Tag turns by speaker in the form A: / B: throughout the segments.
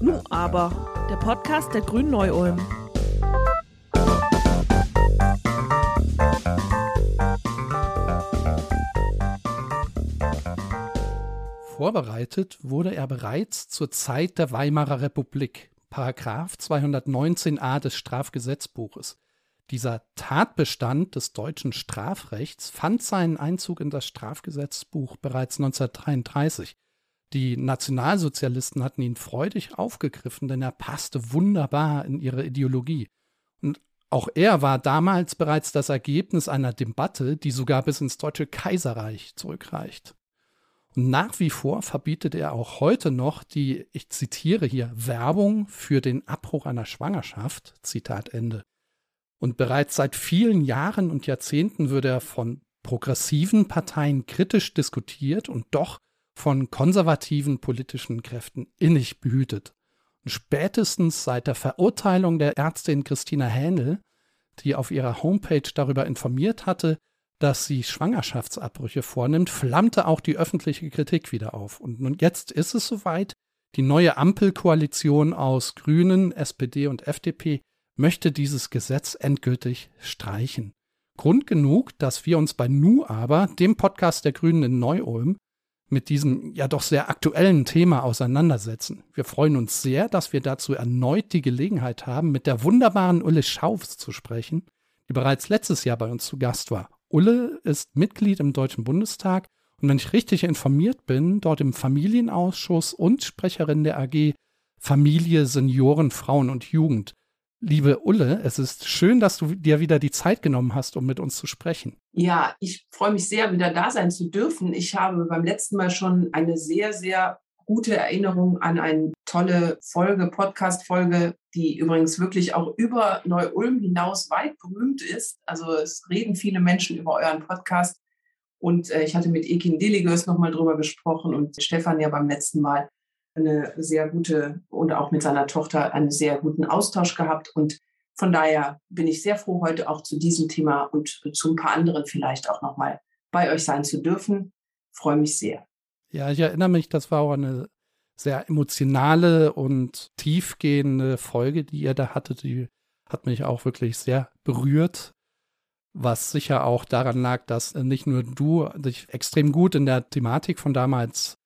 A: Nu aber, der Podcast der Grünen Neu-Ulm.
B: Vorbereitet wurde er bereits zur Zeit der Weimarer Republik, Paragraph 219a des Strafgesetzbuches. Dieser Tatbestand des deutschen Strafrechts fand seinen Einzug in das Strafgesetzbuch bereits 1933. Die Nationalsozialisten hatten ihn freudig aufgegriffen, denn er passte wunderbar in ihre Ideologie. Und auch er war damals bereits das Ergebnis einer Debatte, die sogar bis ins Deutsche Kaiserreich zurückreicht. Und nach wie vor verbietet er auch heute noch die, ich zitiere hier, Werbung für den Abbruch einer Schwangerschaft, Zitat Ende. Und bereits seit vielen Jahren und Jahrzehnten wird er von progressiven Parteien kritisch diskutiert und doch von konservativen politischen Kräften innig behütet. Und spätestens seit der Verurteilung der Ärztin Christina Hähnel, die auf ihrer Homepage darüber informiert hatte, dass sie Schwangerschaftsabbrüche vornimmt, flammte auch die öffentliche Kritik wieder auf. Und nun jetzt ist es soweit. Die neue Ampelkoalition aus Grünen, SPD und FDP möchte dieses Gesetz endgültig streichen. Grund genug, dass wir uns bei Nu aber, dem Podcast der Grünen in Neu-Ulm, mit diesem ja doch sehr aktuellen Thema auseinandersetzen. Wir freuen uns sehr, dass wir dazu erneut die Gelegenheit haben, mit der wunderbaren Ulle Schaufs zu sprechen, die bereits letztes Jahr bei uns zu Gast war. Ulle ist Mitglied im Deutschen Bundestag und wenn ich richtig informiert bin, dort im Familienausschuss und Sprecherin der AG Familie, Senioren, Frauen und Jugend. Liebe Ulle, es ist schön, dass du dir wieder die Zeit genommen hast, um mit uns zu sprechen.
C: Ja, ich freue mich sehr, wieder da sein zu dürfen. Ich habe beim letzten Mal schon eine sehr, sehr gute Erinnerung an eine tolle Folge, Podcast-Folge, die übrigens wirklich auch über Neu-Ulm hinaus weit berühmt ist. Also es reden viele Menschen über euren Podcast. Und äh, ich hatte mit Ekin Deligös nochmal drüber gesprochen und Stefan ja beim letzten Mal eine sehr gute und auch mit seiner Tochter einen sehr guten Austausch gehabt. Und von daher bin ich sehr froh, heute auch zu diesem Thema und zu ein paar anderen vielleicht auch nochmal bei euch sein zu dürfen. Freue mich sehr.
B: Ja, ich erinnere mich, das war auch eine sehr emotionale und tiefgehende Folge, die ihr da hattet. Die hat mich auch wirklich sehr berührt, was sicher auch daran lag, dass nicht nur du dich extrem gut in der Thematik von damals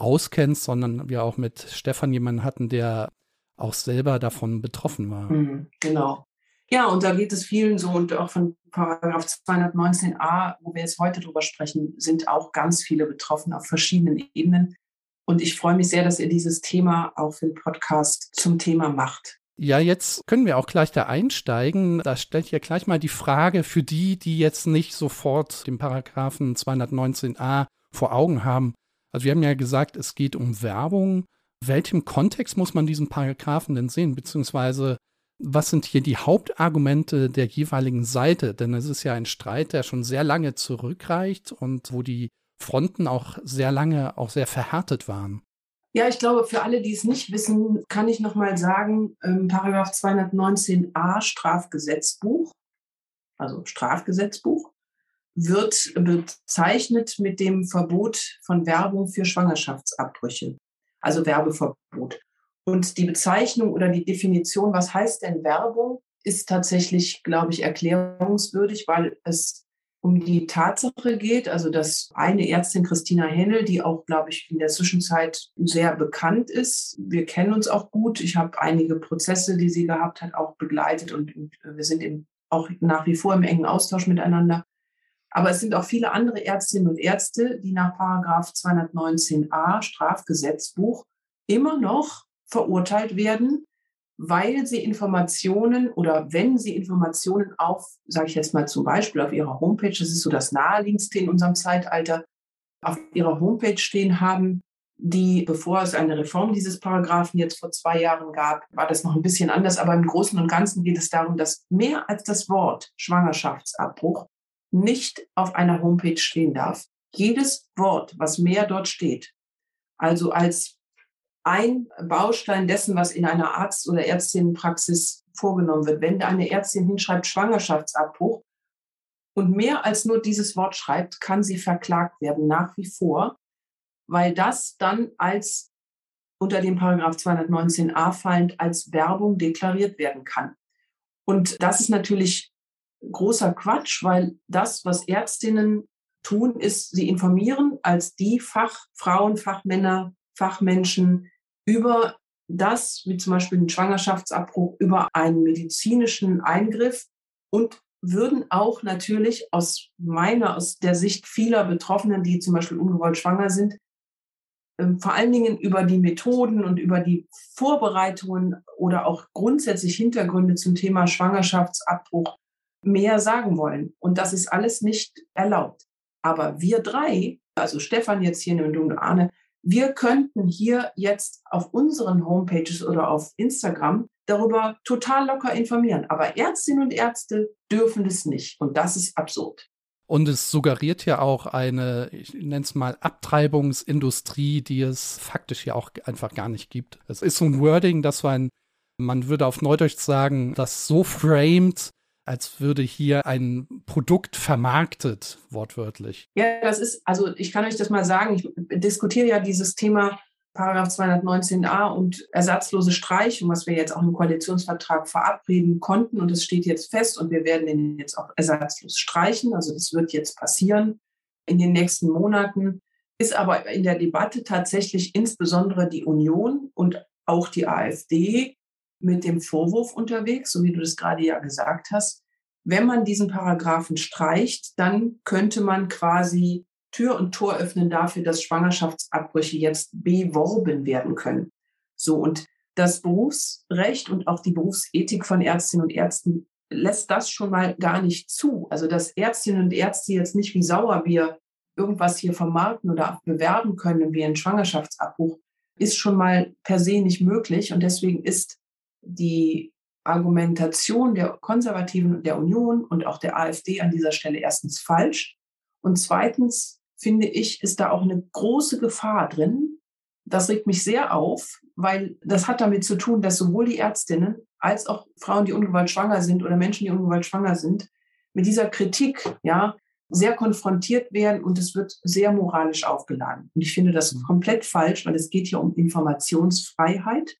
B: auskennst, sondern wir auch mit Stefan jemanden hatten, der auch selber davon betroffen war.
C: Mhm, genau. Ja, und da geht es vielen so und auch von Paragraph 219a, wo wir jetzt heute drüber sprechen, sind auch ganz viele betroffen auf verschiedenen Ebenen. Und ich freue mich sehr, dass ihr dieses Thema auch für den Podcast zum Thema macht.
B: Ja, jetzt können wir auch gleich da einsteigen. Da stelle ich ja gleich mal die Frage für die, die jetzt nicht sofort den Paragraphen 219a vor Augen haben. Also wir haben ja gesagt, es geht um Werbung. Welchem Kontext muss man diesen Paragraphen denn sehen? Beziehungsweise was sind hier die Hauptargumente der jeweiligen Seite? Denn es ist ja ein Streit, der schon sehr lange zurückreicht und wo die Fronten auch sehr lange auch sehr verhärtet waren.
C: Ja, ich glaube, für alle, die es nicht wissen, kann ich noch mal sagen, ähm, Paragraph 219a Strafgesetzbuch, also Strafgesetzbuch, wird bezeichnet mit dem Verbot von Werbung für Schwangerschaftsabbrüche, also Werbeverbot. Und die Bezeichnung oder die Definition, was heißt denn Werbung, ist tatsächlich, glaube ich, erklärungswürdig, weil es um die Tatsache geht, also dass eine Ärztin, Christina Hennel, die auch, glaube ich, in der Zwischenzeit sehr bekannt ist. Wir kennen uns auch gut. Ich habe einige Prozesse, die sie gehabt hat, auch begleitet und, und wir sind eben auch nach wie vor im engen Austausch miteinander. Aber es sind auch viele andere Ärztinnen und Ärzte, die nach Paragraph 219a Strafgesetzbuch immer noch verurteilt werden, weil sie Informationen oder wenn sie Informationen auf, sage ich jetzt mal zum Beispiel auf ihrer Homepage, das ist so das naheliegendste in unserem Zeitalter, auf ihrer Homepage stehen haben, die, bevor es eine Reform dieses Paragraphen jetzt vor zwei Jahren gab, war das noch ein bisschen anders. Aber im Großen und Ganzen geht es darum, dass mehr als das Wort Schwangerschaftsabbruch nicht auf einer Homepage stehen darf. Jedes Wort, was mehr dort steht, also als ein Baustein dessen, was in einer Arzt- oder Ärztinnenpraxis vorgenommen wird. Wenn eine Ärztin hinschreibt Schwangerschaftsabbruch und mehr als nur dieses Wort schreibt, kann sie verklagt werden, nach wie vor, weil das dann als unter dem Paragraph 219a fallend als Werbung deklariert werden kann. Und das ist natürlich großer Quatsch, weil das, was Ärztinnen tun, ist, sie informieren als die Fachfrauen, Fachmänner, Fachmenschen über das, wie zum Beispiel einen Schwangerschaftsabbruch, über einen medizinischen Eingriff und würden auch natürlich aus meiner, aus der Sicht vieler Betroffenen, die zum Beispiel ungewollt schwanger sind, ähm, vor allen Dingen über die Methoden und über die Vorbereitungen oder auch grundsätzlich Hintergründe zum Thema Schwangerschaftsabbruch mehr sagen wollen. Und das ist alles nicht erlaubt. Aber wir drei, also Stefan jetzt hier und Arne, wir könnten hier jetzt auf unseren Homepages oder auf Instagram darüber total locker informieren. Aber Ärztinnen und Ärzte dürfen es nicht. Und das ist absurd.
B: Und es suggeriert ja auch eine, ich nenne es mal, Abtreibungsindustrie, die es faktisch ja auch einfach gar nicht gibt. Es ist so ein Wording, das war ein, man würde auf Neudeutsch sagen, das so framed, als würde hier ein Produkt vermarktet, wortwörtlich.
C: Ja, das ist, also ich kann euch das mal sagen, ich diskutiere ja dieses Thema Paragraph 219a und ersatzlose Streichung, was wir jetzt auch im Koalitionsvertrag verabreden konnten. Und es steht jetzt fest und wir werden den jetzt auch ersatzlos streichen. Also das wird jetzt passieren in den nächsten Monaten. Ist aber in der Debatte tatsächlich insbesondere die Union und auch die AfD mit dem Vorwurf unterwegs, so wie du das gerade ja gesagt hast. Wenn man diesen Paragraphen streicht, dann könnte man quasi Tür und Tor öffnen dafür, dass Schwangerschaftsabbrüche jetzt beworben werden können. So und das Berufsrecht und auch die Berufsethik von Ärztinnen und Ärzten lässt das schon mal gar nicht zu. Also dass Ärztinnen und Ärzte jetzt nicht wie Sauerbier irgendwas hier vermarkten oder bewerben können wie ein Schwangerschaftsabbruch, ist schon mal per se nicht möglich. Und deswegen ist die Argumentation der Konservativen und der Union und auch der AfD an dieser Stelle erstens falsch. Und zweitens finde ich, ist da auch eine große Gefahr drin. Das regt mich sehr auf, weil das hat damit zu tun, dass sowohl die Ärztinnen als auch Frauen, die ungewollt schwanger sind oder Menschen, die ungewollt schwanger sind, mit dieser Kritik, ja, sehr konfrontiert werden und es wird sehr moralisch aufgeladen. Und ich finde das mhm. komplett falsch, weil es geht hier um Informationsfreiheit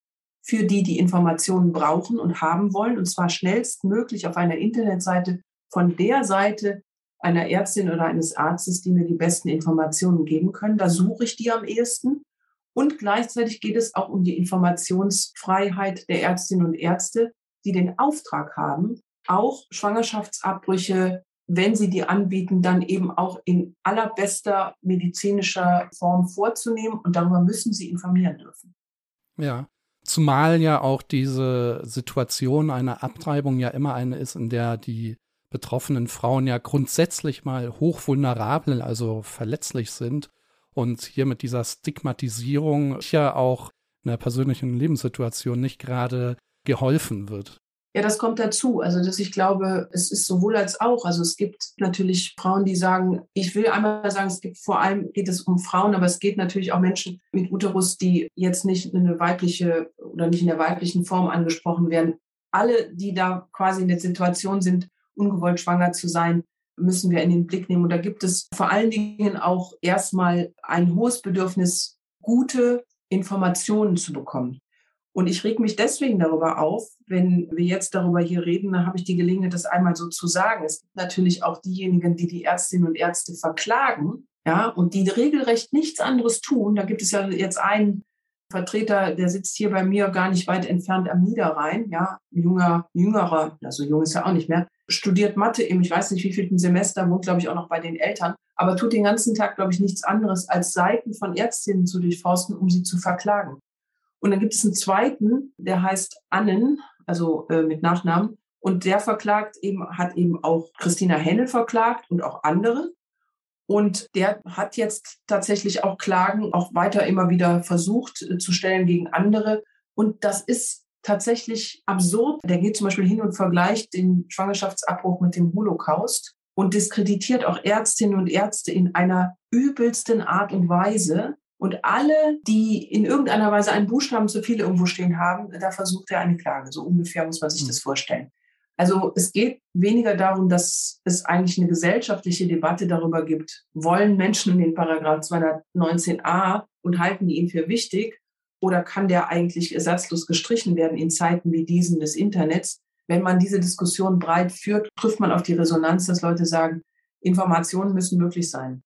C: für die, die Informationen brauchen und haben wollen, und zwar schnellstmöglich auf einer Internetseite von der Seite, einer Ärztin oder eines Arztes, die mir die besten Informationen geben können. Da suche ich die am ehesten. Und gleichzeitig geht es auch um die Informationsfreiheit der Ärztinnen und Ärzte, die den Auftrag haben, auch Schwangerschaftsabbrüche, wenn sie die anbieten, dann eben auch in allerbester medizinischer Form vorzunehmen. Und darüber müssen sie informieren dürfen.
B: Ja, zumal ja auch diese Situation einer Abtreibung ja immer eine ist, in der die betroffenen Frauen ja grundsätzlich mal hochvulnerabel, also verletzlich sind und hier mit dieser Stigmatisierung ja auch in der persönlichen Lebenssituation nicht gerade geholfen wird.
C: Ja, das kommt dazu. Also, dass ich glaube, es ist sowohl als auch. Also, es gibt natürlich Frauen, die sagen, ich will einmal sagen, es gibt vor allem geht es um Frauen, aber es geht natürlich auch Menschen mit Uterus, die jetzt nicht in eine weibliche oder nicht in der weiblichen Form angesprochen werden. Alle, die da quasi in der Situation sind, ungewollt schwanger zu sein, müssen wir in den Blick nehmen. Und da gibt es vor allen Dingen auch erstmal ein hohes Bedürfnis, gute Informationen zu bekommen. Und ich reg mich deswegen darüber auf, wenn wir jetzt darüber hier reden, dann habe ich die Gelegenheit, das einmal so zu sagen. Es gibt natürlich auch diejenigen, die die Ärztinnen und Ärzte verklagen, ja, und die regelrecht nichts anderes tun. Da gibt es ja jetzt einen Vertreter, der sitzt hier bei mir gar nicht weit entfernt am Niederrhein, ja, junger, jüngerer, also jung ist er auch nicht mehr, studiert Mathe im, ich weiß nicht wie vielten Semester, wohnt, glaube ich, auch noch bei den Eltern, aber tut den ganzen Tag, glaube ich, nichts anderes, als Seiten von Ärztinnen zu durchforsten, um sie zu verklagen. Und dann gibt es einen zweiten, der heißt Annen, also äh, mit Nachnamen, und der verklagt eben, hat eben auch Christina Hennel verklagt und auch andere. Und der hat jetzt tatsächlich auch Klagen auch weiter immer wieder versucht äh, zu stellen gegen andere. Und das ist tatsächlich absurd. Der geht zum Beispiel hin und vergleicht den Schwangerschaftsabbruch mit dem Holocaust und diskreditiert auch Ärztinnen und Ärzte in einer übelsten Art und Weise. Und alle, die in irgendeiner Weise einen Buchstaben zu viel irgendwo stehen haben, da versucht er eine Klage. So ungefähr muss man sich hm. das vorstellen. Also es geht weniger darum, dass es eigentlich eine gesellschaftliche Debatte darüber gibt, wollen Menschen den Paragraph 219a und halten die ihn für wichtig, oder kann der eigentlich ersatzlos gestrichen werden in Zeiten wie diesen des Internets? Wenn man diese Diskussion breit führt, trifft man auf die Resonanz, dass Leute sagen, Informationen müssen möglich sein.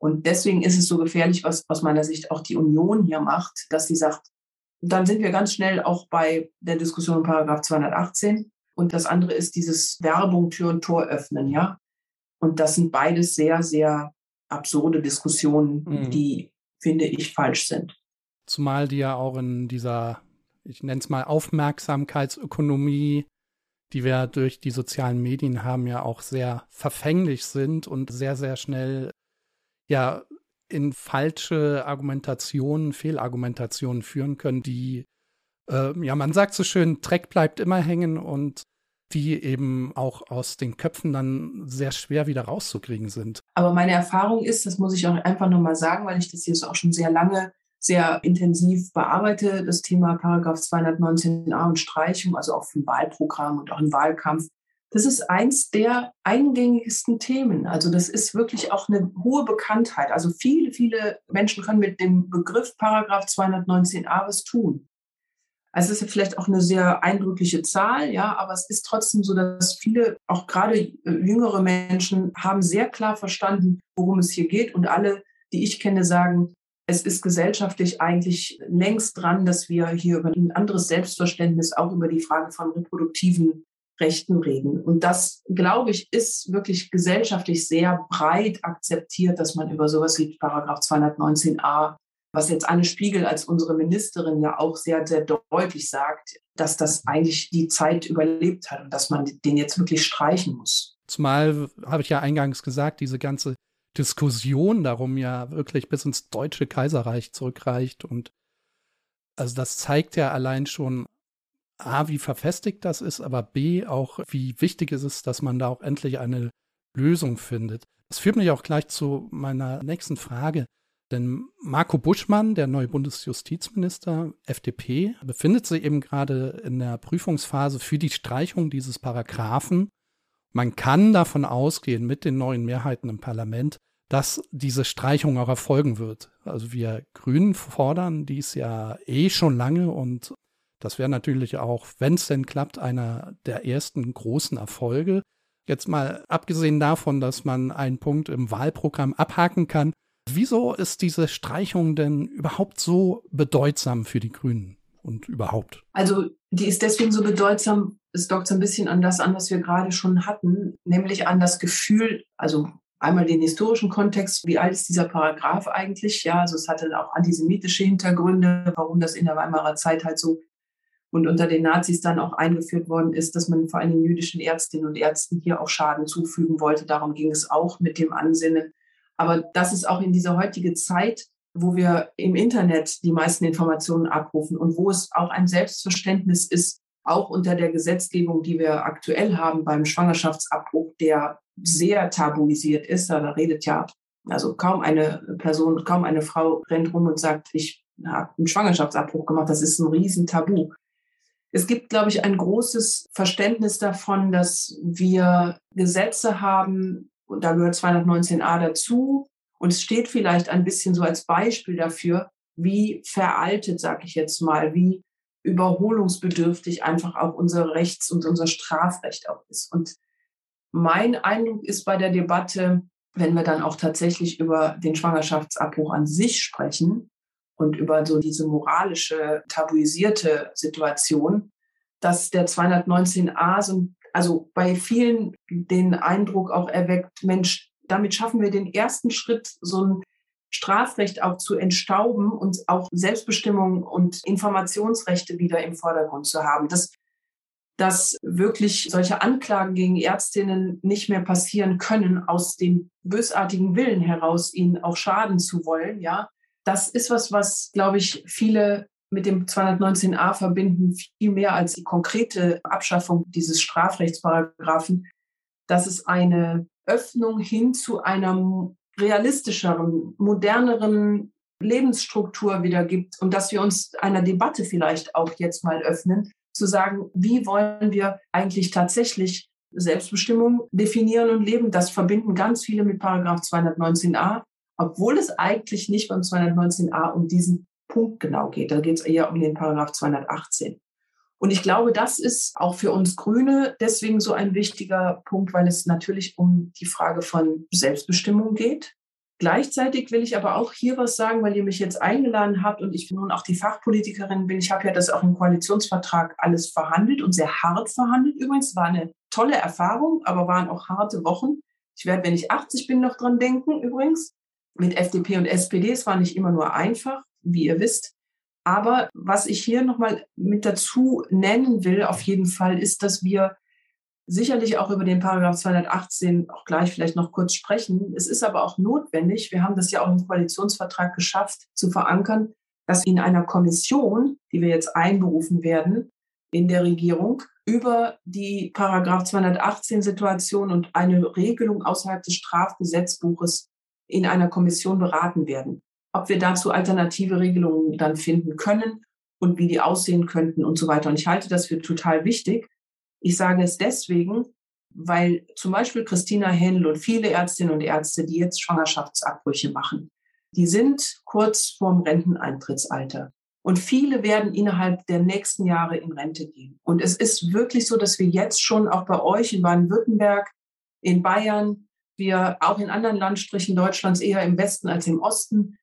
C: Und deswegen ist es so gefährlich, was aus meiner Sicht auch die Union hier macht, dass sie sagt, dann sind wir ganz schnell auch bei der Diskussion Paragraph 218. Und das andere ist dieses Werbung, Tür und Tor öffnen, ja. Und das sind beides sehr, sehr absurde Diskussionen, mhm. die, finde ich, falsch sind.
B: Zumal die ja auch in dieser, ich nenne es mal Aufmerksamkeitsökonomie, die wir durch die sozialen Medien haben, ja auch sehr verfänglich sind und sehr, sehr schnell ja in falsche Argumentationen, Fehlargumentationen führen können, die, äh, ja, man sagt so schön, Dreck bleibt immer hängen und die eben auch aus den Köpfen dann sehr schwer wieder rauszukriegen sind.
C: Aber meine Erfahrung ist, das muss ich auch einfach nochmal sagen, weil ich das hier auch schon sehr lange sehr intensiv bearbeite, das Thema Paragraph 219a und Streichung, also auch im Wahlprogramm und auch im Wahlkampf. Das ist eins der eingängigsten Themen. Also das ist wirklich auch eine hohe Bekanntheit. Also viele, viele Menschen können mit dem Begriff Paragraph 219a was tun. Also es ist vielleicht auch eine sehr eindrückliche Zahl, ja, aber es ist trotzdem so, dass viele, auch gerade äh, jüngere Menschen, haben sehr klar verstanden, worum es hier geht. Und alle, die ich kenne, sagen, es ist gesellschaftlich eigentlich längst dran, dass wir hier über ein anderes Selbstverständnis, auch über die Frage von reproduktiven Rechten reden. Und das, glaube ich, ist wirklich gesellschaftlich sehr breit akzeptiert, dass man über sowas wie Paragraph 219a, was jetzt Anne Spiegel als unsere Ministerin ja auch sehr, sehr deutlich sagt, dass das eigentlich die Zeit überlebt hat und dass man den jetzt wirklich streichen muss.
B: Zumal, habe ich ja eingangs gesagt, diese ganze Diskussion darum ja wirklich bis ins Deutsche Kaiserreich zurückreicht und also das zeigt ja allein schon A, wie verfestigt das ist, aber B, auch wie wichtig es ist, dass man da auch endlich eine Lösung findet. Das führt mich auch gleich zu meiner nächsten Frage. Denn Marco Buschmann, der neue Bundesjustizminister FDP, befindet sich eben gerade in der Prüfungsphase für die Streichung dieses Paragraphen. Man kann davon ausgehen, mit den neuen Mehrheiten im Parlament, dass diese Streichung auch erfolgen wird. Also wir Grünen fordern dies ja eh schon lange und das wäre natürlich auch, wenn es denn klappt, einer der ersten großen Erfolge. Jetzt mal abgesehen davon, dass man einen Punkt im Wahlprogramm abhaken kann. Wieso ist diese Streichung denn überhaupt so bedeutsam für die Grünen und überhaupt?
C: Also die ist deswegen so bedeutsam, es dockt so ein bisschen an das an, was wir gerade schon hatten, nämlich an das Gefühl, also einmal den historischen Kontext, wie alt ist dieser Paragraph eigentlich? Ja, also es hatte auch antisemitische Hintergründe, warum das in der Weimarer Zeit halt so und unter den Nazis dann auch eingeführt worden ist, dass man vor allem jüdischen Ärztinnen und Ärzten hier auch Schaden zufügen wollte. Darum ging es auch mit dem Ansinnen. Aber das ist auch in dieser heutigen Zeit, wo wir im Internet die meisten Informationen abrufen und wo es auch ein Selbstverständnis ist, auch unter der Gesetzgebung, die wir aktuell haben beim Schwangerschaftsabbruch, der sehr tabuisiert ist. Da redet ja also kaum eine Person, kaum eine Frau rennt rum und sagt, ich habe einen Schwangerschaftsabbruch gemacht. Das ist ein Riesentabu. Es gibt, glaube ich, ein großes Verständnis davon, dass wir Gesetze haben, und da gehört 219a dazu, und es steht vielleicht ein bisschen so als Beispiel dafür, wie veraltet, sage ich jetzt mal, wie überholungsbedürftig einfach auch unser Rechts- und unser Strafrecht auch ist. Und mein Eindruck ist bei der Debatte, wenn wir dann auch tatsächlich über den Schwangerschaftsabbruch an sich sprechen, und über so diese moralische, tabuisierte Situation, dass der 219a so, also bei vielen den Eindruck auch erweckt, Mensch, damit schaffen wir den ersten Schritt, so ein Strafrecht auch zu entstauben und auch Selbstbestimmung und Informationsrechte wieder im Vordergrund zu haben. Dass, dass wirklich solche Anklagen gegen Ärztinnen nicht mehr passieren können, aus dem bösartigen Willen heraus, ihnen auch schaden zu wollen, ja, das ist was, was, glaube ich, viele mit dem 219a verbinden, viel mehr als die konkrete Abschaffung dieses Strafrechtsparagraphen, dass es eine Öffnung hin zu einer realistischeren, moderneren Lebensstruktur wieder gibt und dass wir uns einer Debatte vielleicht auch jetzt mal öffnen, zu sagen, wie wollen wir eigentlich tatsächlich Selbstbestimmung definieren und leben. Das verbinden ganz viele mit Paragraph 219a obwohl es eigentlich nicht beim 219a um diesen punktgenau geht. Da geht es eher um den Paragraph 218. Und ich glaube, das ist auch für uns Grüne deswegen so ein wichtiger Punkt, weil es natürlich um die Frage von Selbstbestimmung geht. Gleichzeitig will ich aber auch hier was sagen, weil ihr mich jetzt eingeladen habt und ich nun auch die Fachpolitikerin bin. Ich habe ja das auch im Koalitionsvertrag alles verhandelt und sehr hart verhandelt. Übrigens war eine tolle Erfahrung, aber waren auch harte Wochen. Ich werde, wenn ich 80 bin, noch dran denken, übrigens. Mit FDP und SPD. Es war nicht immer nur einfach, wie ihr wisst. Aber was ich hier nochmal mit dazu nennen will, auf jeden Fall, ist, dass wir sicherlich auch über den Paragraph 218 auch gleich vielleicht noch kurz sprechen. Es ist aber auch notwendig, wir haben das ja auch im Koalitionsvertrag geschafft, zu verankern, dass in einer Kommission, die wir jetzt einberufen werden in der Regierung, über die Paragraph 218 Situation und eine Regelung außerhalb des Strafgesetzbuches in einer Kommission beraten werden ob wir dazu alternative Regelungen dann finden können und wie die aussehen könnten und so weiter. Und ich halte das für total wichtig. Ich sage es deswegen, weil zum Beispiel Christina Händel und viele Ärztinnen und Ärzte, die jetzt Schwangerschaftsabbrüche machen, die sind kurz vorm Renteneintrittsalter. Und viele werden innerhalb der nächsten Jahre in Rente gehen. Und es ist wirklich so, dass wir jetzt schon auch bei euch in Baden-Württemberg, in Bayern, wir auch in anderen Landstrichen Deutschlands eher im Westen als im Osten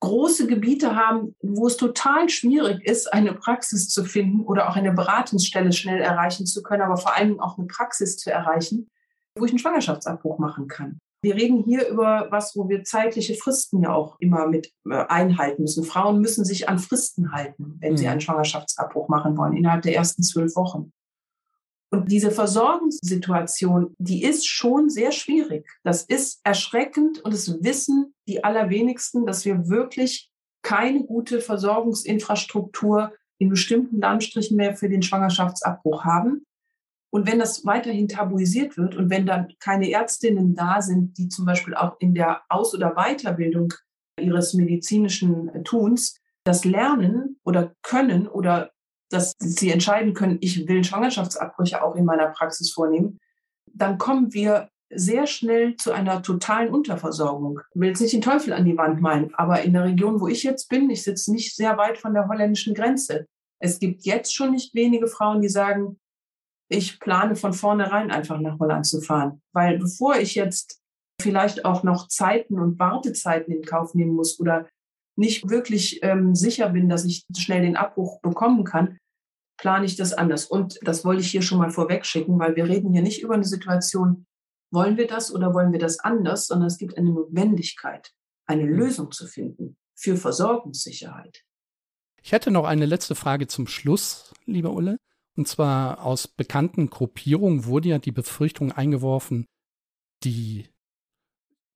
C: große Gebiete haben, wo es total schwierig ist, eine Praxis zu finden oder auch eine Beratungsstelle schnell erreichen zu können, aber vor allem auch eine Praxis zu erreichen, wo ich einen Schwangerschaftsabbruch machen kann. Wir reden hier über was, wo wir zeitliche Fristen ja auch immer mit äh, einhalten müssen. Frauen müssen sich an Fristen halten, wenn mhm. sie einen Schwangerschaftsabbruch machen wollen, innerhalb der ersten zwölf Wochen. Und diese Versorgungssituation, die ist schon sehr schwierig. Das ist erschreckend und es wissen die allerwenigsten, dass wir wirklich keine gute Versorgungsinfrastruktur in bestimmten Landstrichen mehr für den Schwangerschaftsabbruch haben. Und wenn das weiterhin tabuisiert wird und wenn dann keine Ärztinnen da sind, die zum Beispiel auch in der Aus- oder Weiterbildung ihres medizinischen Tuns das lernen oder können oder dass sie entscheiden können, ich will Schwangerschaftsabbrüche auch in meiner Praxis vornehmen, dann kommen wir sehr schnell zu einer totalen Unterversorgung. Ich will jetzt nicht den Teufel an die Wand malen, aber in der Region, wo ich jetzt bin, ich sitze nicht sehr weit von der holländischen Grenze. Es gibt jetzt schon nicht wenige Frauen, die sagen, ich plane von vornherein einfach nach Holland zu fahren. Weil bevor ich jetzt vielleicht auch noch Zeiten und Wartezeiten in Kauf nehmen muss oder nicht wirklich ähm, sicher bin, dass ich schnell den Abbruch bekommen kann, plane ich das anders. Und das wollte ich hier schon mal vorweg schicken, weil wir reden hier nicht über eine Situation, wollen wir das oder wollen wir das anders, sondern es gibt eine Notwendigkeit, eine mhm. Lösung zu finden für Versorgungssicherheit.
B: Ich hätte noch eine letzte Frage zum Schluss, lieber Ulle. Und zwar aus bekannten Gruppierungen wurde ja die Befürchtung eingeworfen, die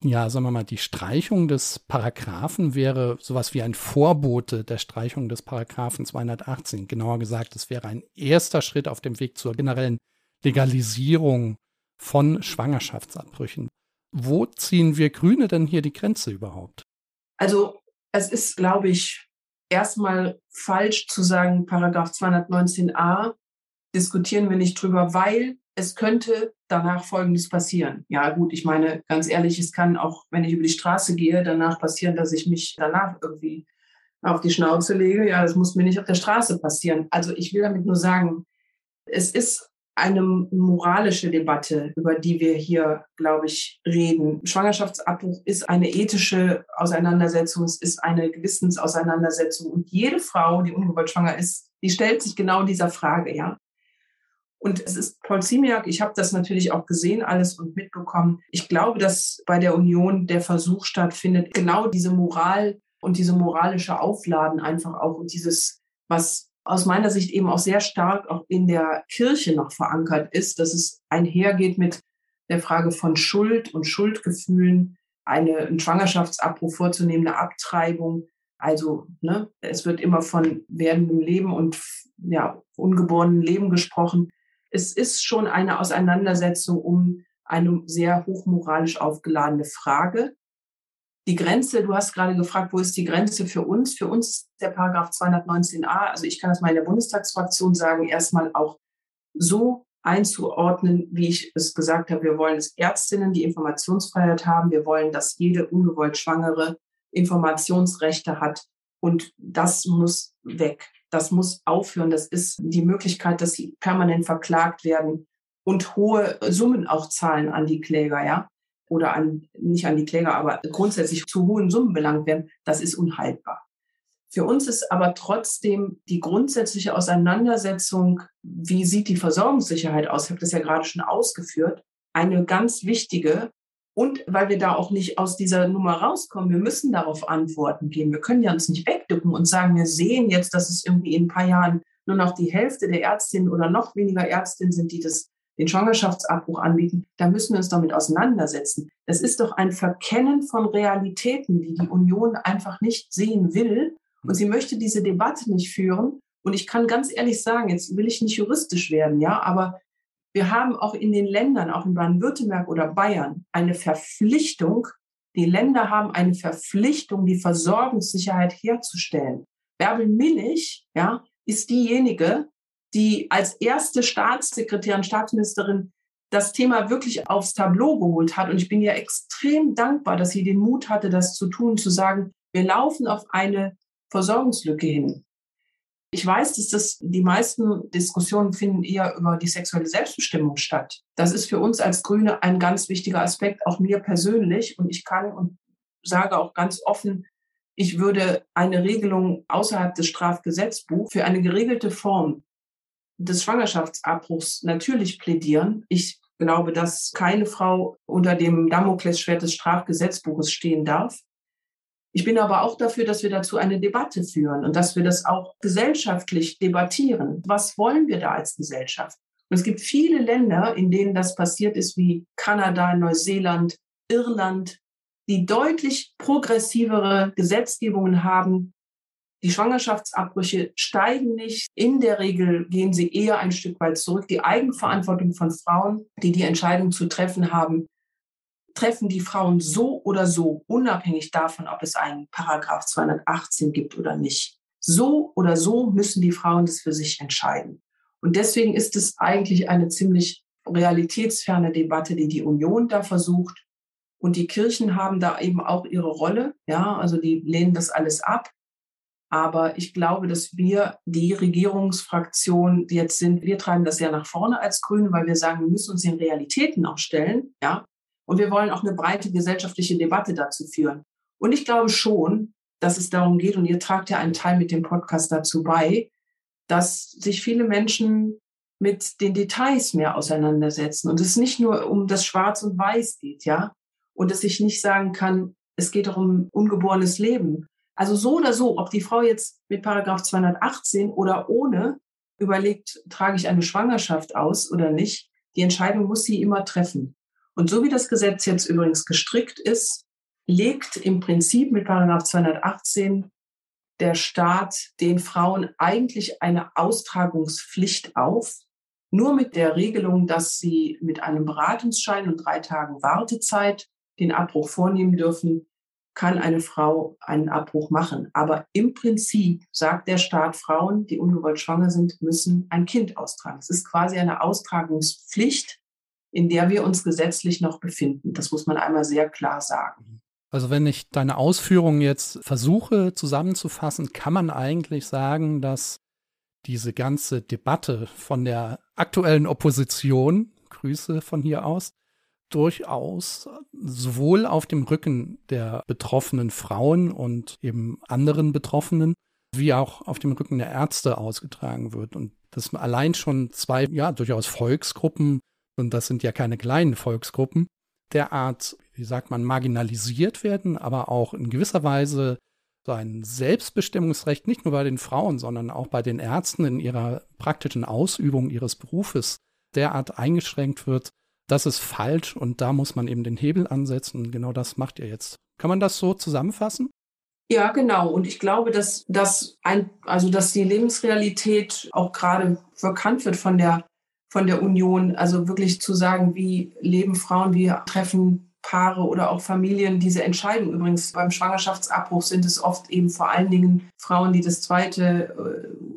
B: ja, sagen wir mal, die Streichung des Paragraphen wäre sowas wie ein Vorbote der Streichung des Paragraphen 218. Genauer gesagt, es wäre ein erster Schritt auf dem Weg zur generellen Legalisierung von Schwangerschaftsabbrüchen. Wo ziehen wir Grüne denn hier die Grenze überhaupt?
C: Also es ist, glaube ich, erstmal falsch zu sagen, Paragraph 219a diskutieren wir nicht drüber, weil es könnte danach Folgendes passieren. Ja, gut, ich meine, ganz ehrlich, es kann auch, wenn ich über die Straße gehe, danach passieren, dass ich mich danach irgendwie auf die Schnauze lege. Ja, das muss mir nicht auf der Straße passieren. Also ich will damit nur sagen, es ist eine moralische Debatte, über die wir hier, glaube ich, reden. Schwangerschaftsabbruch ist eine ethische Auseinandersetzung, es ist eine Gewissensauseinandersetzung. Und jede Frau, die ungewollt schwanger ist, die stellt sich genau dieser Frage, ja. Und es ist Paul Ziemiak, ich habe das natürlich auch gesehen alles und mitbekommen. Ich glaube, dass bei der Union der Versuch stattfindet, genau diese Moral und diese moralische Aufladen einfach auch und dieses, was aus meiner Sicht eben auch sehr stark auch in der Kirche noch verankert ist, dass es einhergeht mit der Frage von Schuld und Schuldgefühlen, eine, einen Schwangerschaftsabbruch vorzunehmen, eine Abtreibung. Also ne, es wird immer von werdendem Leben und ja, ungeborenen Leben gesprochen es ist schon eine Auseinandersetzung um eine sehr hochmoralisch aufgeladene Frage. Die Grenze, du hast gerade gefragt, wo ist die Grenze für uns? Für uns der Paragraph 219a, also ich kann das mal in der Bundestagsfraktion sagen, erstmal auch so einzuordnen, wie ich es gesagt habe. Wir wollen, dass Ärztinnen die Informationsfreiheit haben. Wir wollen, dass jede ungewollt Schwangere Informationsrechte hat Und das muss weg. Das muss aufhören. Das ist die Möglichkeit, dass sie permanent verklagt werden und hohe Summen auch zahlen an die Kläger, ja. Oder an, nicht an die Kläger, aber grundsätzlich zu hohen Summen belangt werden. Das ist unhaltbar. Für uns ist aber trotzdem die grundsätzliche Auseinandersetzung, wie sieht die Versorgungssicherheit aus, ich habe das ja gerade schon ausgeführt, eine ganz wichtige. Und weil wir da auch nicht aus dieser Nummer rauskommen, wir müssen darauf Antworten geben. Wir können ja uns nicht wegducken und sagen, wir sehen jetzt, dass es irgendwie in ein paar Jahren nur noch die Hälfte der Ärztinnen oder noch weniger Ärztinnen sind, die das, den Schwangerschaftsabbruch anbieten. Da müssen wir uns damit auseinandersetzen. Das ist doch ein Verkennen von Realitäten, die die Union einfach nicht sehen will und sie möchte diese Debatte nicht führen. Und ich kann ganz ehrlich sagen, jetzt will ich nicht juristisch werden, ja, aber wir haben auch in den Ländern, auch in Baden-Württemberg oder Bayern, eine Verpflichtung. Die Länder haben eine Verpflichtung, die Versorgungssicherheit herzustellen. Bärbel Millich, ja, ist diejenige, die als erste Staatssekretärin, Staatsministerin das Thema wirklich aufs Tableau geholt hat. Und ich bin ihr extrem dankbar, dass sie den Mut hatte, das zu tun, zu sagen, wir laufen auf eine Versorgungslücke hin. Ich weiß, dass das die meisten Diskussionen finden eher über die sexuelle Selbstbestimmung statt. Das ist für uns als Grüne ein ganz wichtiger Aspekt, auch mir persönlich. Und ich kann und sage auch ganz offen, ich würde eine Regelung außerhalb des Strafgesetzbuchs für eine geregelte Form des Schwangerschaftsabbruchs natürlich plädieren. Ich glaube, dass keine Frau unter dem Damoklesschwert des Strafgesetzbuches stehen darf. Ich bin aber auch dafür, dass wir dazu eine Debatte führen und dass wir das auch gesellschaftlich debattieren. Was wollen wir da als Gesellschaft? Und es gibt viele Länder, in denen das passiert ist, wie Kanada, Neuseeland, Irland, die deutlich progressivere Gesetzgebungen haben. Die Schwangerschaftsabbrüche steigen nicht. In der Regel gehen sie eher ein Stück weit zurück. Die Eigenverantwortung von Frauen, die die Entscheidung zu treffen haben, treffen die Frauen so oder so, unabhängig davon, ob es einen Paragraph 218 gibt oder nicht. So oder so müssen die Frauen das für sich entscheiden. Und deswegen ist es eigentlich eine ziemlich realitätsferne Debatte, die die Union da versucht. Und die Kirchen haben da eben auch ihre Rolle. Ja, also die lehnen das alles ab. Aber ich glaube, dass wir die Regierungsfraktion jetzt sind, wir treiben das ja nach vorne als Grüne, weil wir sagen, wir müssen uns den Realitäten auch stellen. Ja, und wir wollen auch eine breite gesellschaftliche Debatte dazu führen. Und ich glaube schon, dass es darum geht, und ihr tragt ja einen Teil mit dem Podcast dazu bei, dass sich viele Menschen mit den Details mehr auseinandersetzen und es nicht nur um das Schwarz und Weiß geht, ja, und dass ich nicht sagen kann, es geht doch um ungeborenes Leben. Also so oder so, ob die Frau jetzt mit Paragraph 218 oder ohne überlegt, trage ich eine Schwangerschaft aus oder nicht, die Entscheidung muss sie immer treffen. Und so wie das Gesetz jetzt übrigens gestrickt ist, legt im Prinzip mit Paragraph 218 der Staat den Frauen eigentlich eine Austragungspflicht auf, nur mit der Regelung, dass sie mit einem Beratungsschein und drei Tagen Wartezeit den Abbruch vornehmen dürfen, kann eine Frau einen Abbruch machen. Aber im Prinzip sagt der Staat, Frauen, die ungewollt schwanger sind, müssen ein Kind austragen. Es ist quasi eine Austragungspflicht, in der wir uns gesetzlich noch befinden. Das muss man einmal sehr klar sagen.
B: Also wenn ich deine Ausführungen jetzt versuche zusammenzufassen, kann man eigentlich sagen, dass diese ganze Debatte von der aktuellen Opposition, Grüße von hier aus, durchaus sowohl auf dem Rücken der betroffenen Frauen und eben anderen Betroffenen, wie auch auf dem Rücken der Ärzte ausgetragen wird. Und dass allein schon zwei, ja, durchaus Volksgruppen und das sind ja keine kleinen Volksgruppen, derart, wie sagt man, marginalisiert werden, aber auch in gewisser Weise so ein Selbstbestimmungsrecht nicht nur bei den Frauen, sondern auch bei den Ärzten in ihrer praktischen Ausübung ihres Berufes derart eingeschränkt wird, das ist falsch und da muss man eben den Hebel ansetzen. Genau das macht ihr jetzt. Kann man das so zusammenfassen?
C: Ja, genau. Und ich glaube, dass, dass, ein, also dass die Lebensrealität auch gerade verkannt wird von der von der Union, also wirklich zu sagen, wie leben Frauen, wie treffen Paare oder auch Familien diese Entscheidung. Übrigens beim Schwangerschaftsabbruch sind es oft eben vor allen Dingen Frauen, die das zweite,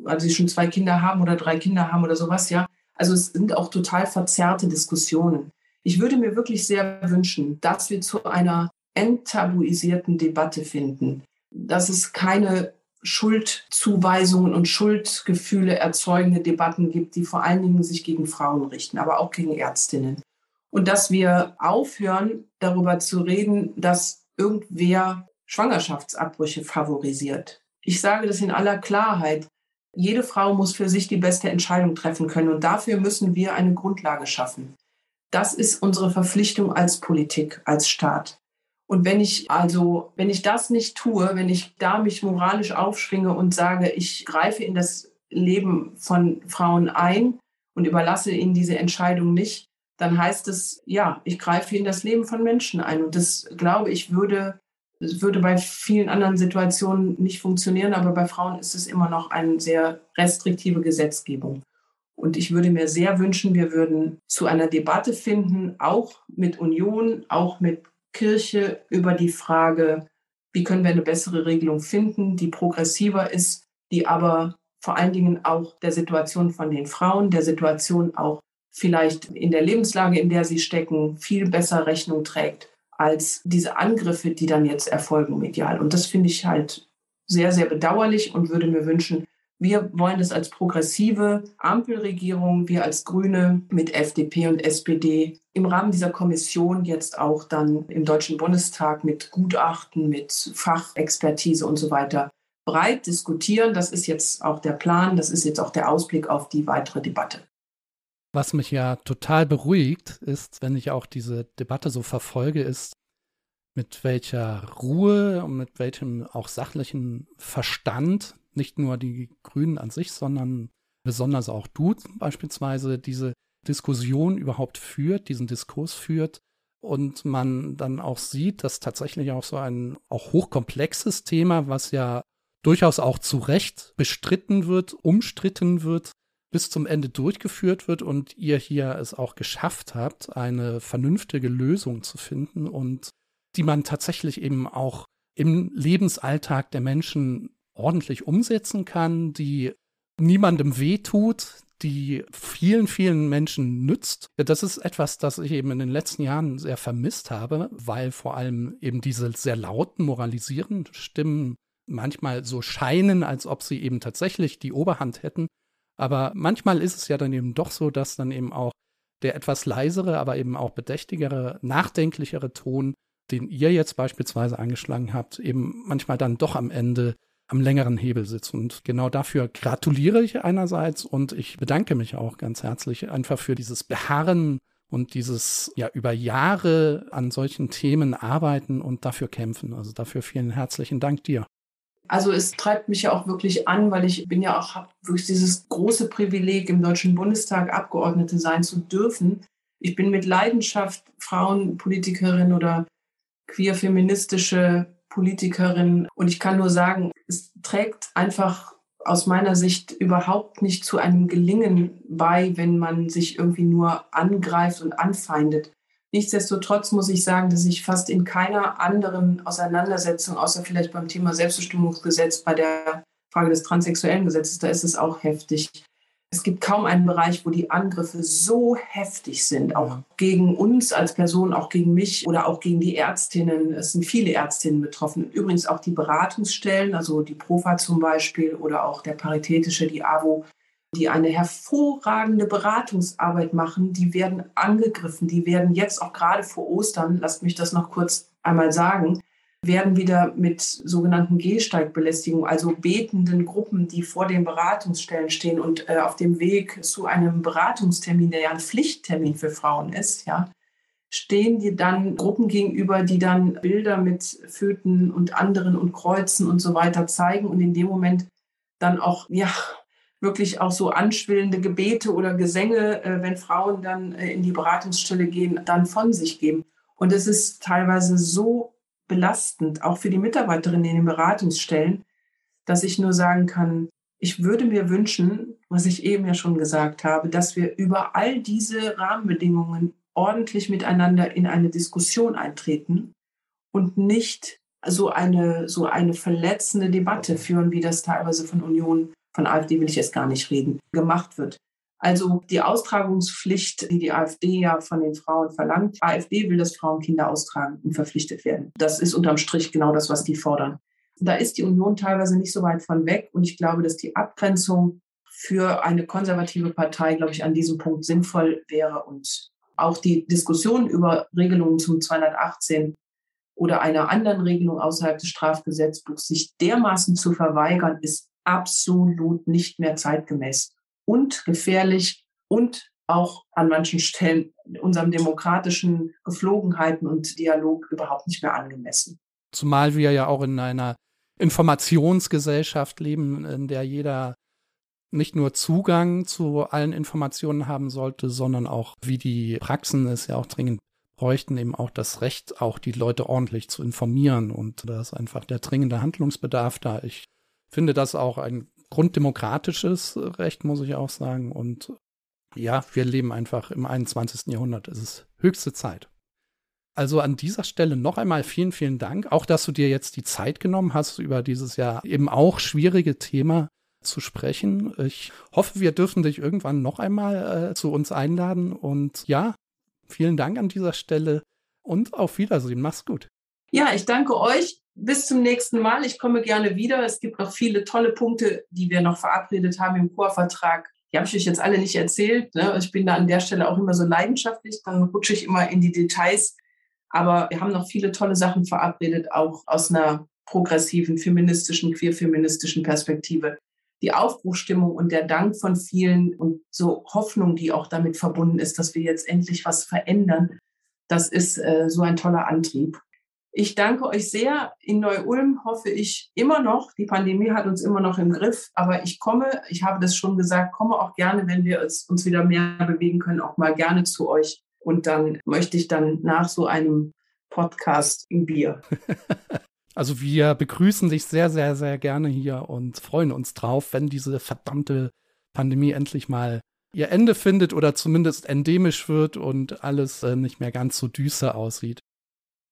C: äh, also die schon zwei Kinder haben oder drei Kinder haben oder sowas, ja. Also es sind auch total verzerrte Diskussionen. Ich würde mir wirklich sehr wünschen, dass wir zu einer enttabuisierten Debatte finden, dass es keine Schuldzuweisungen und Schuldgefühle erzeugende Debatten gibt, die vor allen Dingen sich gegen Frauen richten, aber auch gegen Ärztinnen. Und dass wir aufhören, darüber zu reden, dass irgendwer Schwangerschaftsabbrüche favorisiert. Ich sage das in aller Klarheit. Jede Frau muss für sich die beste Entscheidung treffen können und dafür müssen wir eine Grundlage schaffen. Das ist unsere Verpflichtung als Politik, als Staat. Und wenn ich also, wenn ich das nicht tue, wenn ich da mich moralisch aufschwinge und sage, ich greife in das Leben von Frauen ein und überlasse ihnen diese Entscheidung nicht, dann heißt es, ja, ich greife in das Leben von Menschen ein. Und das, glaube ich, würde, würde bei vielen anderen Situationen nicht funktionieren, aber bei Frauen ist es immer noch eine sehr restriktive Gesetzgebung. Und ich würde mir sehr wünschen, wir würden zu einer Debatte finden, auch mit Union, auch mit Kirche über die Frage, wie können wir eine bessere Regelung finden, die progressiver ist, die aber vor allen Dingen auch der Situation von den Frauen, der Situation auch vielleicht in der Lebenslage, in der sie stecken, viel besser Rechnung trägt als diese Angriffe, die dann jetzt erfolgen medial. Und das finde ich halt sehr, sehr bedauerlich und würde mir wünschen, wir wollen es als progressive Ampelregierung, wir als Grüne mit FDP und SPD im Rahmen dieser Kommission jetzt auch dann im Deutschen Bundestag mit Gutachten, mit Fachexpertise und so weiter breit diskutieren. Das ist jetzt auch der Plan, das ist jetzt auch der Ausblick auf die weitere Debatte.
B: Was mich ja total beruhigt, ist, wenn ich auch diese Debatte so verfolge, ist, mit welcher Ruhe und mit welchem auch sachlichen Verstand nicht nur die Grünen an sich, sondern besonders auch du beispielsweise diese Diskussion überhaupt führt, diesen Diskurs führt und man dann auch sieht, dass tatsächlich auch so ein auch hochkomplexes Thema, was ja durchaus auch zu Recht bestritten wird, umstritten wird, bis zum Ende durchgeführt wird und ihr hier es auch geschafft habt, eine vernünftige Lösung zu finden und die man tatsächlich eben auch im Lebensalltag der Menschen ordentlich umsetzen kann, die niemandem wehtut, die vielen, vielen Menschen nützt. Das ist etwas, das ich eben in den letzten Jahren sehr vermisst habe, weil vor allem eben diese sehr lauten, moralisierenden Stimmen manchmal so scheinen, als ob sie eben tatsächlich die Oberhand hätten. Aber manchmal ist es ja dann eben doch so, dass dann eben auch der etwas leisere, aber eben auch bedächtigere, nachdenklichere Ton, den ihr jetzt beispielsweise angeschlagen habt, eben manchmal dann doch am Ende am längeren Hebel sitzt. Und genau dafür gratuliere ich einerseits und ich bedanke mich auch ganz herzlich einfach für dieses Beharren und dieses ja über Jahre an solchen Themen arbeiten und dafür kämpfen. Also dafür vielen herzlichen Dank dir.
C: Also es treibt mich ja auch wirklich an, weil ich bin ja auch wirklich dieses große Privileg im Deutschen Bundestag Abgeordnete sein zu dürfen. Ich bin mit Leidenschaft Frauenpolitikerin oder queer-feministische Politikerin. Und ich kann nur sagen, es trägt einfach aus meiner Sicht überhaupt nicht zu einem Gelingen bei, wenn man sich irgendwie nur angreift und anfeindet. Nichtsdestotrotz muss ich sagen, dass ich fast in keiner anderen Auseinandersetzung, außer vielleicht beim Thema Selbstbestimmungsgesetz, bei der Frage des transsexuellen Gesetzes, da ist es auch heftig, es gibt kaum einen Bereich, wo die Angriffe so heftig sind, auch gegen uns als Person, auch gegen mich oder auch gegen die Ärztinnen. Es sind viele Ärztinnen betroffen. Übrigens auch die Beratungsstellen, also die Profa zum Beispiel oder auch der Paritätische, die AWO, die eine hervorragende Beratungsarbeit machen, die werden angegriffen. Die werden jetzt auch gerade vor Ostern, lasst mich das noch kurz einmal sagen, werden wieder mit sogenannten Gehsteigbelästigung, also betenden Gruppen, die vor den Beratungsstellen stehen und äh, auf dem Weg zu einem Beratungstermin, der ja ein Pflichttermin für Frauen ist, ja, stehen die dann Gruppen gegenüber, die dann Bilder mit Föten und anderen und Kreuzen und so weiter zeigen und in dem Moment dann auch, ja, wirklich auch so anschwillende Gebete oder Gesänge, äh, wenn Frauen dann äh, in die Beratungsstelle gehen, dann von sich geben. Und es ist teilweise so belastend, auch für die Mitarbeiterinnen in den Beratungsstellen, dass ich nur sagen kann, ich würde mir wünschen, was ich eben ja schon gesagt habe, dass wir über all diese Rahmenbedingungen ordentlich miteinander in eine Diskussion eintreten und nicht so eine, so eine verletzende Debatte führen, wie das teilweise von Union, von AfD will ich jetzt gar nicht reden, gemacht wird. Also die Austragungspflicht, die die AfD ja von den Frauen verlangt. AfD will, dass Frauen Kinder austragen und verpflichtet werden. Das ist unterm Strich genau das, was die fordern. Da ist die Union teilweise nicht so weit von weg. Und ich glaube, dass die Abgrenzung für eine konservative Partei, glaube ich, an diesem Punkt sinnvoll wäre. Und auch die Diskussion über Regelungen zum 218 oder einer anderen Regelung außerhalb des Strafgesetzbuchs sich dermaßen zu verweigern, ist absolut nicht mehr zeitgemäß und gefährlich und auch an manchen Stellen unserem demokratischen Geflogenheiten und Dialog überhaupt nicht mehr angemessen.
B: Zumal wir ja auch in einer Informationsgesellschaft leben, in der jeder nicht nur Zugang zu allen Informationen haben sollte, sondern auch, wie die Praxen es ja auch dringend bräuchten, eben auch das Recht, auch die Leute ordentlich zu informieren. Und da ist einfach der dringende Handlungsbedarf da. Ich finde das auch ein grunddemokratisches Recht, muss ich auch sagen. Und ja, wir leben einfach im 21. Jahrhundert. Es ist höchste Zeit. Also an dieser Stelle noch einmal vielen, vielen Dank. Auch, dass du dir jetzt die Zeit genommen hast, über dieses ja eben auch schwierige Thema zu sprechen. Ich hoffe, wir dürfen dich irgendwann noch einmal äh, zu uns einladen. Und ja, vielen Dank an dieser Stelle und auf Wiedersehen. Mach's gut.
C: Ja, ich danke euch. Bis zum nächsten Mal. Ich komme gerne wieder. Es gibt noch viele tolle Punkte, die wir noch verabredet haben im Chorvertrag. Die habe ich euch jetzt alle nicht erzählt. Ne? Ich bin da an der Stelle auch immer so leidenschaftlich. Dann rutsche ich immer in die Details. Aber wir haben noch viele tolle Sachen verabredet, auch aus einer progressiven, feministischen, queerfeministischen Perspektive. Die Aufbruchstimmung und der Dank von vielen und so Hoffnung, die auch damit verbunden ist, dass wir jetzt endlich was verändern, das ist äh, so ein toller Antrieb. Ich danke euch sehr. In Neu-Ulm hoffe ich immer noch, die Pandemie hat uns immer noch im Griff, aber ich komme, ich habe das schon gesagt, komme auch gerne, wenn wir uns, wieder mehr bewegen können, auch mal gerne zu euch. Und dann möchte ich dann nach so einem Podcast ein Bier.
B: Also wir begrüßen dich sehr, sehr, sehr gerne hier und freuen uns drauf, wenn diese verdammte Pandemie endlich mal ihr Ende findet oder zumindest endemisch wird und alles äh, nicht mehr ganz so düster aussieht.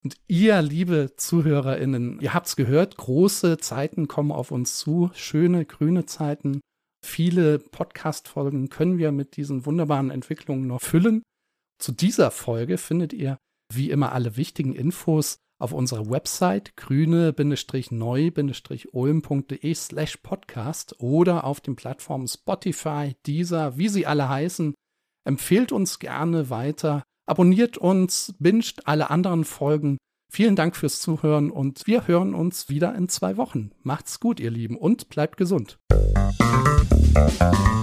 B: Und ihr, liebe ZuhörerInnen, ihr habt's gehört, große Zeiten kommen auf uns zu, schöne grüne Zeiten. Viele Podcast-Folgen können wir mit diesen wunderbaren Entwicklungen noch füllen. Zu dieser Folge findet ihr wie immer alle wichtigen Infos auf unserer Website grüne-neu-ulm.de slash podcast oder auf den Plattformen Spotify, Deezer, wie sie alle heißen. Empfehlt uns gerne weiter Abonniert uns, binscht alle anderen Folgen. Vielen Dank fürs Zuhören und wir hören uns wieder in zwei Wochen. Macht's gut, ihr Lieben, und bleibt gesund. Musik